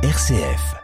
RCF.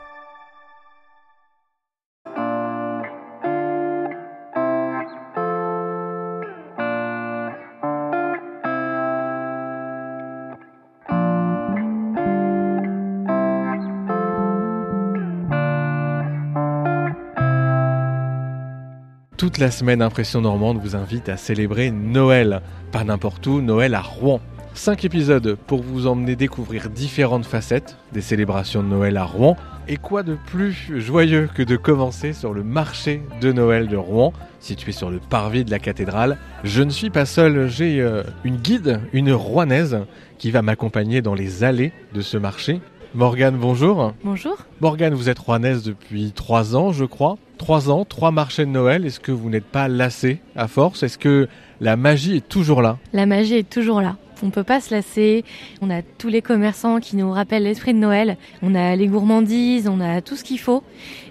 Toute la semaine, Impression Normande vous invite à célébrer Noël. Pas n'importe où, Noël à Rouen. Cinq épisodes pour vous emmener découvrir différentes facettes des célébrations de Noël à Rouen. Et quoi de plus joyeux que de commencer sur le marché de Noël de Rouen, situé sur le parvis de la cathédrale. Je ne suis pas seul, j'ai euh, une guide, une rouennaise, qui va m'accompagner dans les allées de ce marché. Morgane, bonjour. Bonjour. Morgane, vous êtes rouennaise depuis trois ans, je crois. Trois ans, trois marchés de Noël. Est-ce que vous n'êtes pas lassée à force? Est-ce que la magie est toujours là? La magie est toujours là. On peut pas se lasser. On a tous les commerçants qui nous rappellent l'esprit de Noël. On a les gourmandises, on a tout ce qu'il faut.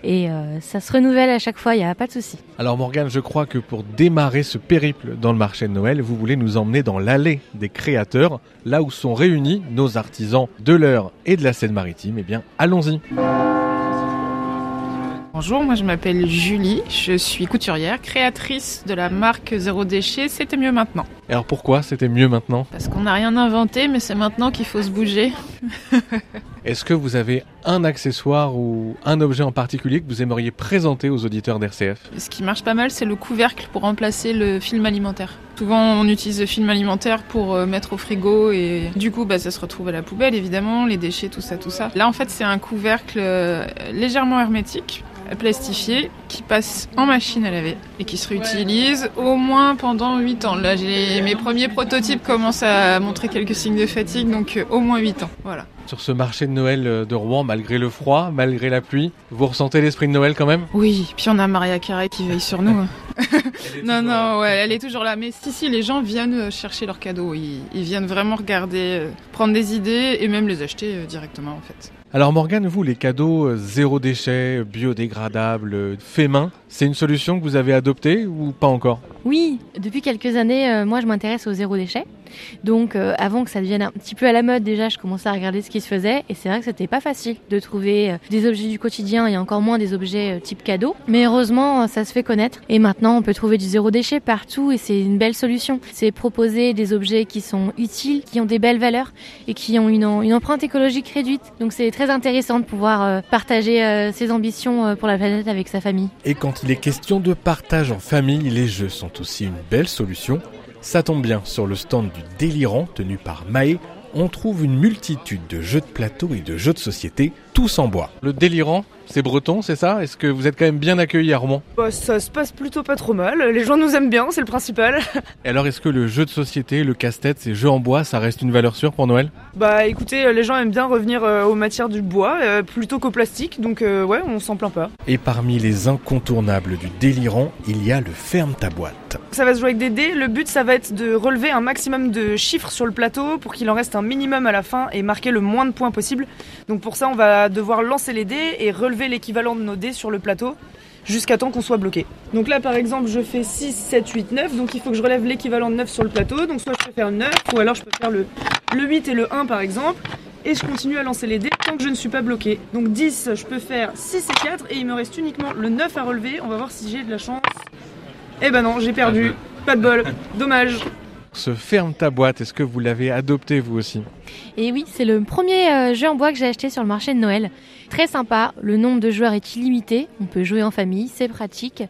Et euh, ça se renouvelle à chaque fois, il n'y a pas de souci. Alors Morgane, je crois que pour démarrer ce périple dans le marché de Noël, vous voulez nous emmener dans l'allée des créateurs, là où sont réunis nos artisans de l'heure et de la Seine-Maritime. Eh bien, allons-y. Bonjour, moi je m'appelle Julie, je suis couturière, créatrice de la marque Zéro Déchet, c'était mieux maintenant. Et alors pourquoi c'était mieux maintenant? Parce qu'on n'a rien inventé, mais c'est maintenant qu'il faut se bouger. Est-ce que vous avez un accessoire ou un objet en particulier que vous aimeriez présenter aux auditeurs d'RCF Ce qui marche pas mal, c'est le couvercle pour remplacer le film alimentaire. Souvent, on utilise le film alimentaire pour euh, mettre au frigo et du coup, bah, ça se retrouve à la poubelle, évidemment, les déchets, tout ça, tout ça. Là, en fait, c'est un couvercle euh, légèrement hermétique plastifié qui passe en machine à laver et qui se réutilise au moins pendant 8 ans. Là, mes premiers prototypes commencent à montrer quelques signes de fatigue, donc euh, au moins 8 ans. Voilà. Sur ce marché de Noël euh, de Rouen, malgré le froid, malgré la pluie, vous ressentez l'esprit de Noël quand même? Oui, puis on a Maria Carré qui veille sur nous. non, non, ouais, elle est toujours là. Mais si, si, les gens viennent euh, chercher leurs cadeaux. Ils, ils viennent vraiment regarder, prendre des idées et même les acheter directement en fait. Alors Morgane, vous, les cadeaux zéro déchet, biodégradables, fait main, c'est une solution que vous avez adoptée ou pas encore? Oui, depuis quelques années, euh, moi je m'intéresse au zéro déchet. Donc euh, avant que ça devienne un petit peu à la mode déjà, je commençais à regarder ce qui se faisait et c'est vrai que c'était pas facile de trouver euh, des objets du quotidien et encore moins des objets type cadeau. Mais heureusement, ça se fait connaître et maintenant on peut trouver du zéro déchet partout et c'est une belle solution. C'est proposer des objets qui sont utiles, qui ont des belles valeurs et qui ont une, une empreinte écologique réduite. Donc c'est très intéressant de pouvoir partager ses ambitions pour la planète avec sa famille. Et quand il est question de partage en famille, les jeux sont aussi une belle solution. Ça tombe bien, sur le stand du Délirant tenu par Maë, on trouve une multitude de jeux de plateau et de jeux de société, tous en bois. Le Délirant, c'est breton, c'est ça? Est-ce que vous êtes quand même bien accueillis à Rouen? Bah, Ça se passe plutôt pas trop mal. Les gens nous aiment bien, c'est le principal. Et alors, est-ce que le jeu de société, le casse-tête, ces jeux en bois, ça reste une valeur sûre pour Noël? Bah écoutez, les gens aiment bien revenir euh, aux matières du bois euh, plutôt qu'au plastique, donc euh, ouais, on s'en plaint pas. Et parmi les incontournables du délirant, il y a le ferme ta boîte. Ça va se jouer avec des dés. Le but, ça va être de relever un maximum de chiffres sur le plateau pour qu'il en reste un minimum à la fin et marquer le moins de points possible. Donc pour ça, on va devoir lancer les dés et relever l'équivalent de nos dés sur le plateau jusqu'à temps qu'on soit bloqué. Donc là par exemple je fais 6, 7, 8, 9, donc il faut que je relève l'équivalent de 9 sur le plateau, donc soit je peux faire 9, ou alors je peux faire le, le 8 et le 1 par exemple, et je continue à lancer les dés tant que je ne suis pas bloqué. Donc 10, je peux faire 6 et 4, et il me reste uniquement le 9 à relever, on va voir si j'ai de la chance. Eh ben non, j'ai perdu, pas de bol, dommage. Ce ferme ta boîte, est-ce que vous l'avez adopté vous aussi? Et oui, c'est le premier euh, jeu en bois que j'ai acheté sur le marché de Noël. Très sympa, le nombre de joueurs est illimité, on peut jouer en famille, c'est pratique,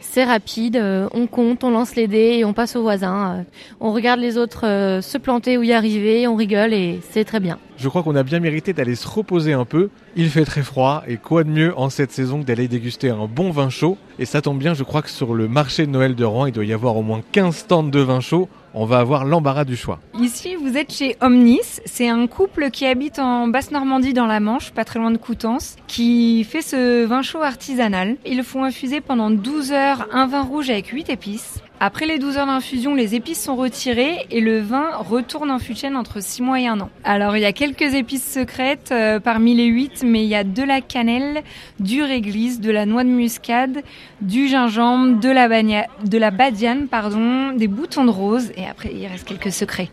c'est rapide, euh, on compte, on lance les dés et on passe aux voisins. Euh, on regarde les autres se planter ou y arriver, on rigole et c'est très bien. Je crois qu'on a bien mérité d'aller se reposer un peu. Il fait très froid et quoi de mieux en cette saison que d'aller déguster un bon vin chaud? Et ça tombe bien, je crois que sur le marché de Noël de Rouen, il doit y avoir au moins 15 stands de vin chaud. On va avoir l'embarras du choix. Ici, vous êtes chez Omnis. C'est un couple qui habite en Basse-Normandie dans la Manche, pas très loin de Coutances, qui fait ce vin chaud artisanal. Ils font infuser pendant 12 heures un vin rouge avec 8 épices. Après les 12 heures d'infusion, les épices sont retirées et le vin retourne en fût entre 6 mois et 1 an. Alors il y a quelques épices secrètes euh, parmi les 8, mais il y a de la cannelle, du réglisse, de la noix de muscade, du gingembre, de la, de la badiane, pardon, des boutons de rose et après il reste quelques secrets.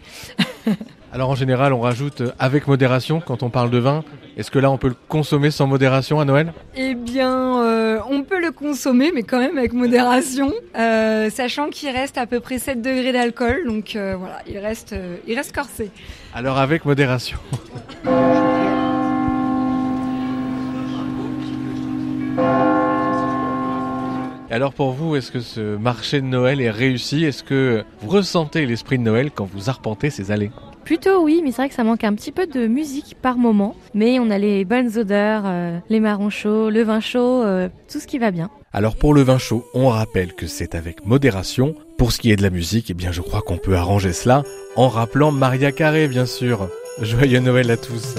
Alors en général, on rajoute euh, avec modération quand on parle de vin. Est-ce que là, on peut le consommer sans modération à Noël? Eh bien, euh, on peut le consommer, mais quand même avec modération, euh, sachant qu'il reste à peu près 7 degrés d'alcool, donc euh, voilà, il reste, il reste corsé. Alors avec modération. Alors pour vous, est-ce que ce marché de Noël est réussi? Est-ce que vous ressentez l'esprit de Noël quand vous arpentez ces allées? Plutôt oui, mais c'est vrai que ça manque un petit peu de musique par moment. Mais on a les bonnes odeurs, euh, les marrons chauds, le vin chaud, euh, tout ce qui va bien. Alors pour le vin chaud, on rappelle que c'est avec modération. Pour ce qui est de la musique, eh bien je crois qu'on peut arranger cela en rappelant Maria Carré bien sûr. Joyeux Noël à tous